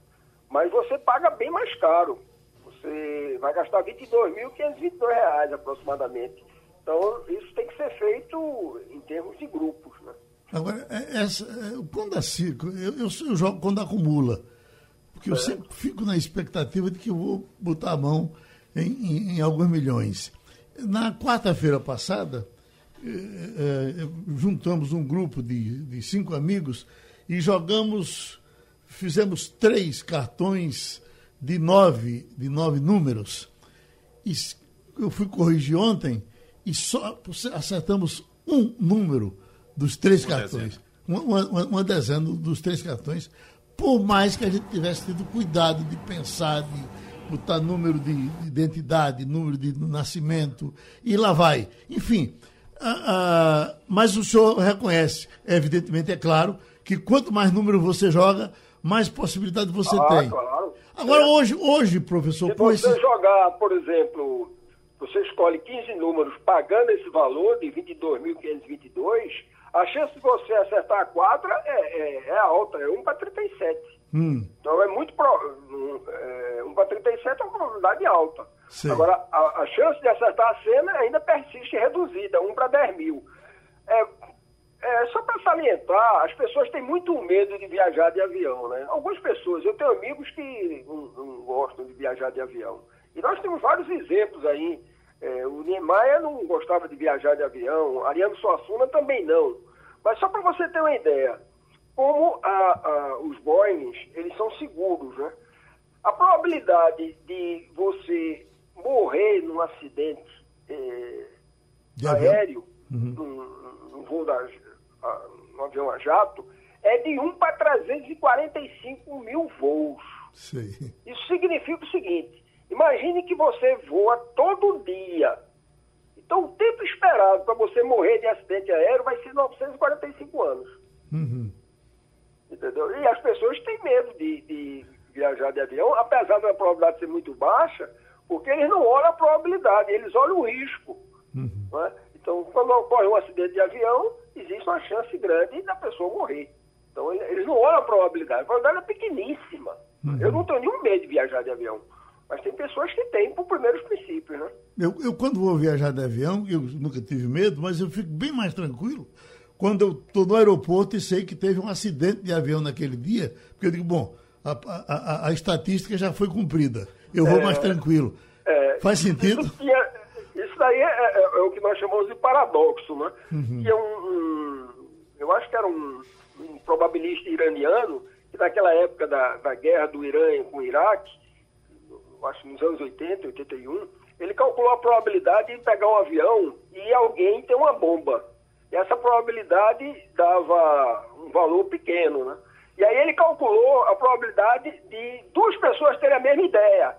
Mas você paga bem mais caro. Você vai gastar R$ 22.522 aproximadamente. Então, isso tem que ser feito em termos de grupos. Né? Agora, é, essa, quando é circo, eu, eu, eu, jogo quando acumula. Porque eu é. sempre fico na expectativa de que eu vou botar a mão em, em, em alguns milhões. Na quarta-feira passada, eh, eh, juntamos um grupo de, de cinco amigos e jogamos, fizemos três cartões de nove, de nove números. E eu fui corrigir ontem e só acertamos um número dos três uma cartões. Uma, uma, uma, dezena dos três cartões, por mais que a gente tivesse tido cuidado de pensar, de botar número de identidade, número de nascimento, e lá vai. Enfim, mas o senhor reconhece, evidentemente, é claro, que quanto mais número você joga, mais possibilidade você ah, tem. Claro. Agora, é. hoje, hoje, professor... Se você jogar, por exemplo, você escolhe 15 números pagando esse valor de 22.522, a chance de você acertar a quadra é, é, é alta, é 1 para 37. Hum. Então é muito. Pro, é, 1 para 37 é uma probabilidade alta. Sim. Agora, a, a, chance de acertar a cena ainda persiste reduzida, 1 para 10 mil. É, é, só para salientar, as pessoas têm muito medo de viajar de avião, né? Algumas pessoas, eu tenho amigos que não, não gostam de viajar de avião. E nós temos vários exemplos aí. É, o Niemeyer não gostava de viajar de avião, Ariano Suassuna também não. Mas só para você ter uma ideia, como a, a, os Boeings, eles são seguros, né? A probabilidade de você morrer num acidente é, aéreo, uhum. num, num, voo da, a, avião a jato, é de 1 para 345 mil voos. Sim. Isso significa o seguinte, Imagine que você voa todo dia. Então, o tempo esperado para você morrer de acidente aéreo vai ser 945 anos. Uhum. Entendeu? E as pessoas têm medo de, de, viajar de avião, apesar da probabilidade ser muito baixa, porque eles não olham a probabilidade, eles olham o risco. Uhum. Né? Então, quando ocorre um acidente de avião, existe uma chance grande da pessoa morrer. Então, eles não olham a probabilidade. A probabilidade é pequeníssima. Uhum. Eu não tenho nenhum medo de viajar de avião. Mas tem pessoas que têm por primeiros princípios, né? Eu, eu, quando vou viajar de avião, eu nunca tive medo, mas eu fico bem mais tranquilo quando eu estou no aeroporto e sei que teve um acidente de avião naquele dia, porque eu digo, bom, a, a, a, a estatística já foi cumprida, eu vou é, mais tranquilo. É, Faz sentido? Isso, isso daí é, é, é, o que nós chamamos de paradoxo, né? Uhum. Que é um, um, eu acho que era um, um probabilista iraniano, que naquela época da, da guerra do Irã com o Iraque, acho nos anos 80, 81, ele calculou a probabilidade de pegar um avião e alguém ter uma bomba. E essa probabilidade dava um valor pequeno, né? E aí ele calculou a probabilidade de duas pessoas terem a mesma ideia.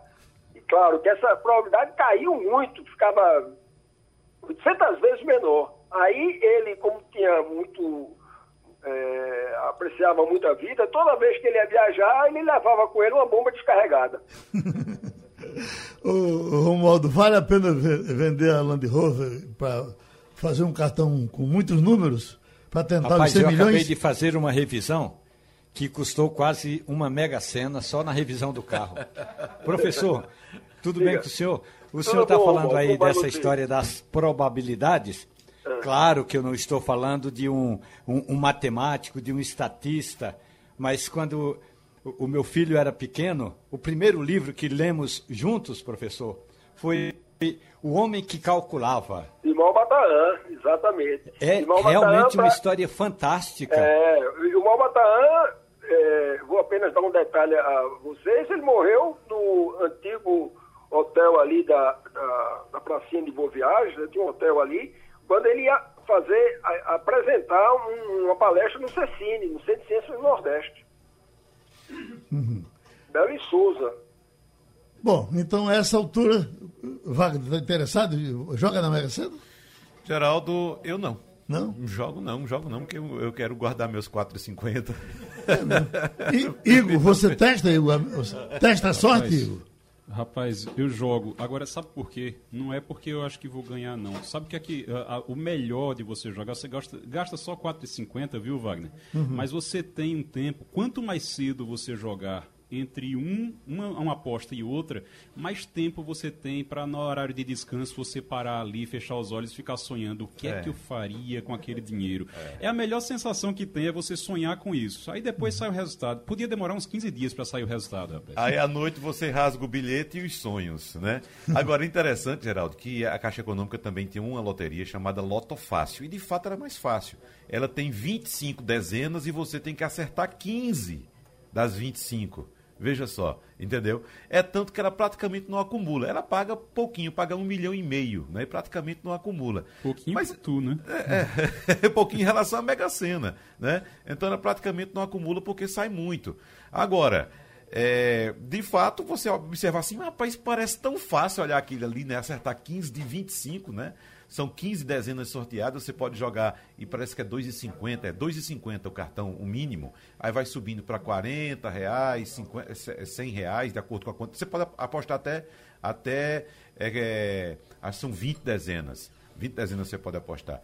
E claro que essa probabilidade caiu muito, ficava 800 vezes menor. Aí ele, como tinha muito é, apreciava muito a vida, toda vez que ele ia viajar, ele levava com ele uma bomba descarregada. Ô, Romualdo, vale a pena vender a Land Rover para fazer um cartão com muitos números para tentar Rapaz, os 100 eu milhões? acabei de fazer uma revisão que custou quase uma mega cena só na revisão do carro. Professor, tudo bem com o senhor? o senhor está falando aí dessa história das probabilidades. É. Claro que eu não estou falando de um, um, um matemático, de um estatista, mas quando o, o meu filho era pequeno, o primeiro livro que lemos juntos, professor, foi o Homem que Calculava. Irmão Bataã, exatamente. É realmente uma história fantástica. É, o irmão Bataã, é, vou apenas dar um detalhe a vocês, ele morreu no antigo hotel ali da, da, da pracinha de Boa Viagem, né, tinha um hotel ali, quando ele ia fazer, a, apresentar um, uma palestra no CECINE, no Centro de Ciências do Nordeste. Uhum. Belo e Souza. Bom, então a essa altura, Wagner, está interessado? Joga na Mega Sena? Geraldo, eu não. Não? Jogo não, jogo não, porque eu, eu quero guardar meus 4,50. É, Igor, você testa, Igor? Testa a sorte, Igor? Rapaz, eu jogo. Agora, sabe por quê? Não é porque eu acho que vou ganhar, não. Sabe que aqui, a, a, o melhor de você jogar, você gasta, gasta só 4,50, viu, Wagner? Uhum. Mas você tem um tempo. Quanto mais cedo você jogar entre um, uma, uma, aposta e outra, mais tempo você tem para, no horário de descanso, você parar ali, fechar os olhos e ficar sonhando o que é, é que eu faria com aquele dinheiro. É. é. a melhor sensação que tem é você sonhar com isso. Aí depois sai o resultado. Podia demorar uns 15 dias para sair o resultado. Rapaz. Aí à noite você rasga o bilhete e os sonhos, né? Agora, interessante, Geraldo, que a Caixa Econômica também tem uma loteria chamada Loto Fácil. E de fato era mais fácil. Ela tem 25 dezenas e você tem que acertar 15 das 25. Veja só, entendeu? É tanto que ela praticamente não acumula. Ela paga pouquinho, paga um milhão e meio, né? E praticamente não acumula. Pouquinho Mas, tu, né? É, é, pouquinho em relação à Mega Sena, né? Então ela praticamente não acumula porque sai muito. Agora, é, de fato, você observa assim, rapaz, parece tão fácil olhar aquilo ali, né? Acertar 15 de 25, né? São 15 dezenas sorteadas, você pode jogar e parece que é 2,50, é 2,50 o cartão, o mínimo. Aí vai subindo para 40 reais, 50, 100 reais, de acordo com a conta. Você pode apostar até, até é, é, são 20 dezenas. 20 dezenas você pode apostar.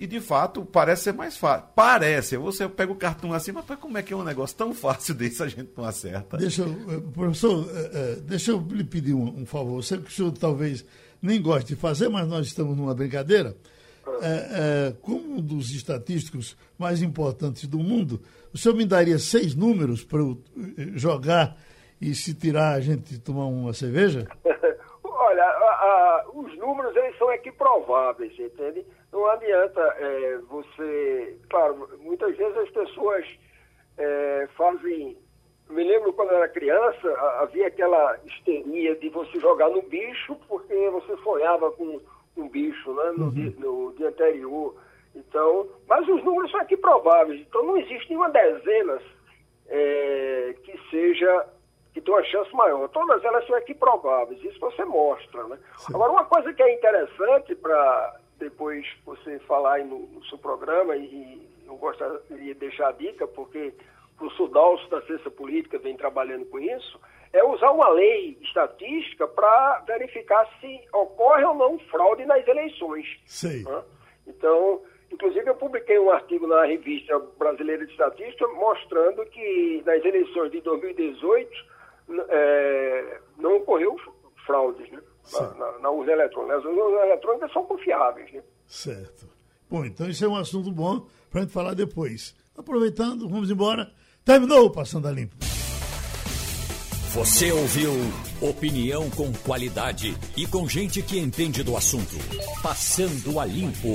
E de fato, parece ser mais fácil. Parece. Você pega o cartão assim, mas como é que é um negócio tão fácil desse a gente não acerta? Deixa eu, eh, professor, eh, eh, deixa eu lhe pedir um, um favor. Você que o senhor talvez nem gosta de fazer, mas nós estamos numa brincadeira. É, é, como um dos estatísticos mais importantes do mundo, o senhor me daria seis números para eu jogar e se tirar a gente tomar uma cerveja? Olha, a, a, os números eles são equiprováveis, entende? Não adianta é, você. Claro, muitas vezes as pessoas é, fazem. Me lembro quando eu era criança, havia aquela histeria de você jogar no bicho porque você sonhava com um bicho né, no, uhum. dia, no dia anterior. Então, mas os números são equiprováveis. Então não existe nenhuma dezena é, que seja que tem uma chance maior. Todas elas são equiprováveis. Isso você mostra, né? Agora, uma coisa que é interessante para depois você falar aí no, no seu programa, e, e eu gostaria de deixar a dica, porque o Sudalso da Ciência Política vem trabalhando com isso, é usar uma lei estatística para verificar se ocorre ou não fraude nas eleições. Sim. Né? Então, inclusive eu publiquei um artigo na revista Brasileira de Estatística mostrando que nas eleições de 2018 é, não ocorreu fraudes, né? na, na, na, urna eletrônica. As urnas eletrônicas são confiáveis. Né? Certo. Bom, então isso é um assunto bom para a gente falar depois. Aproveitando, vamos embora. Terminou o Passando a Limpo. Você ouviu opinião com qualidade e com gente que entende do assunto. Passando a Limpo.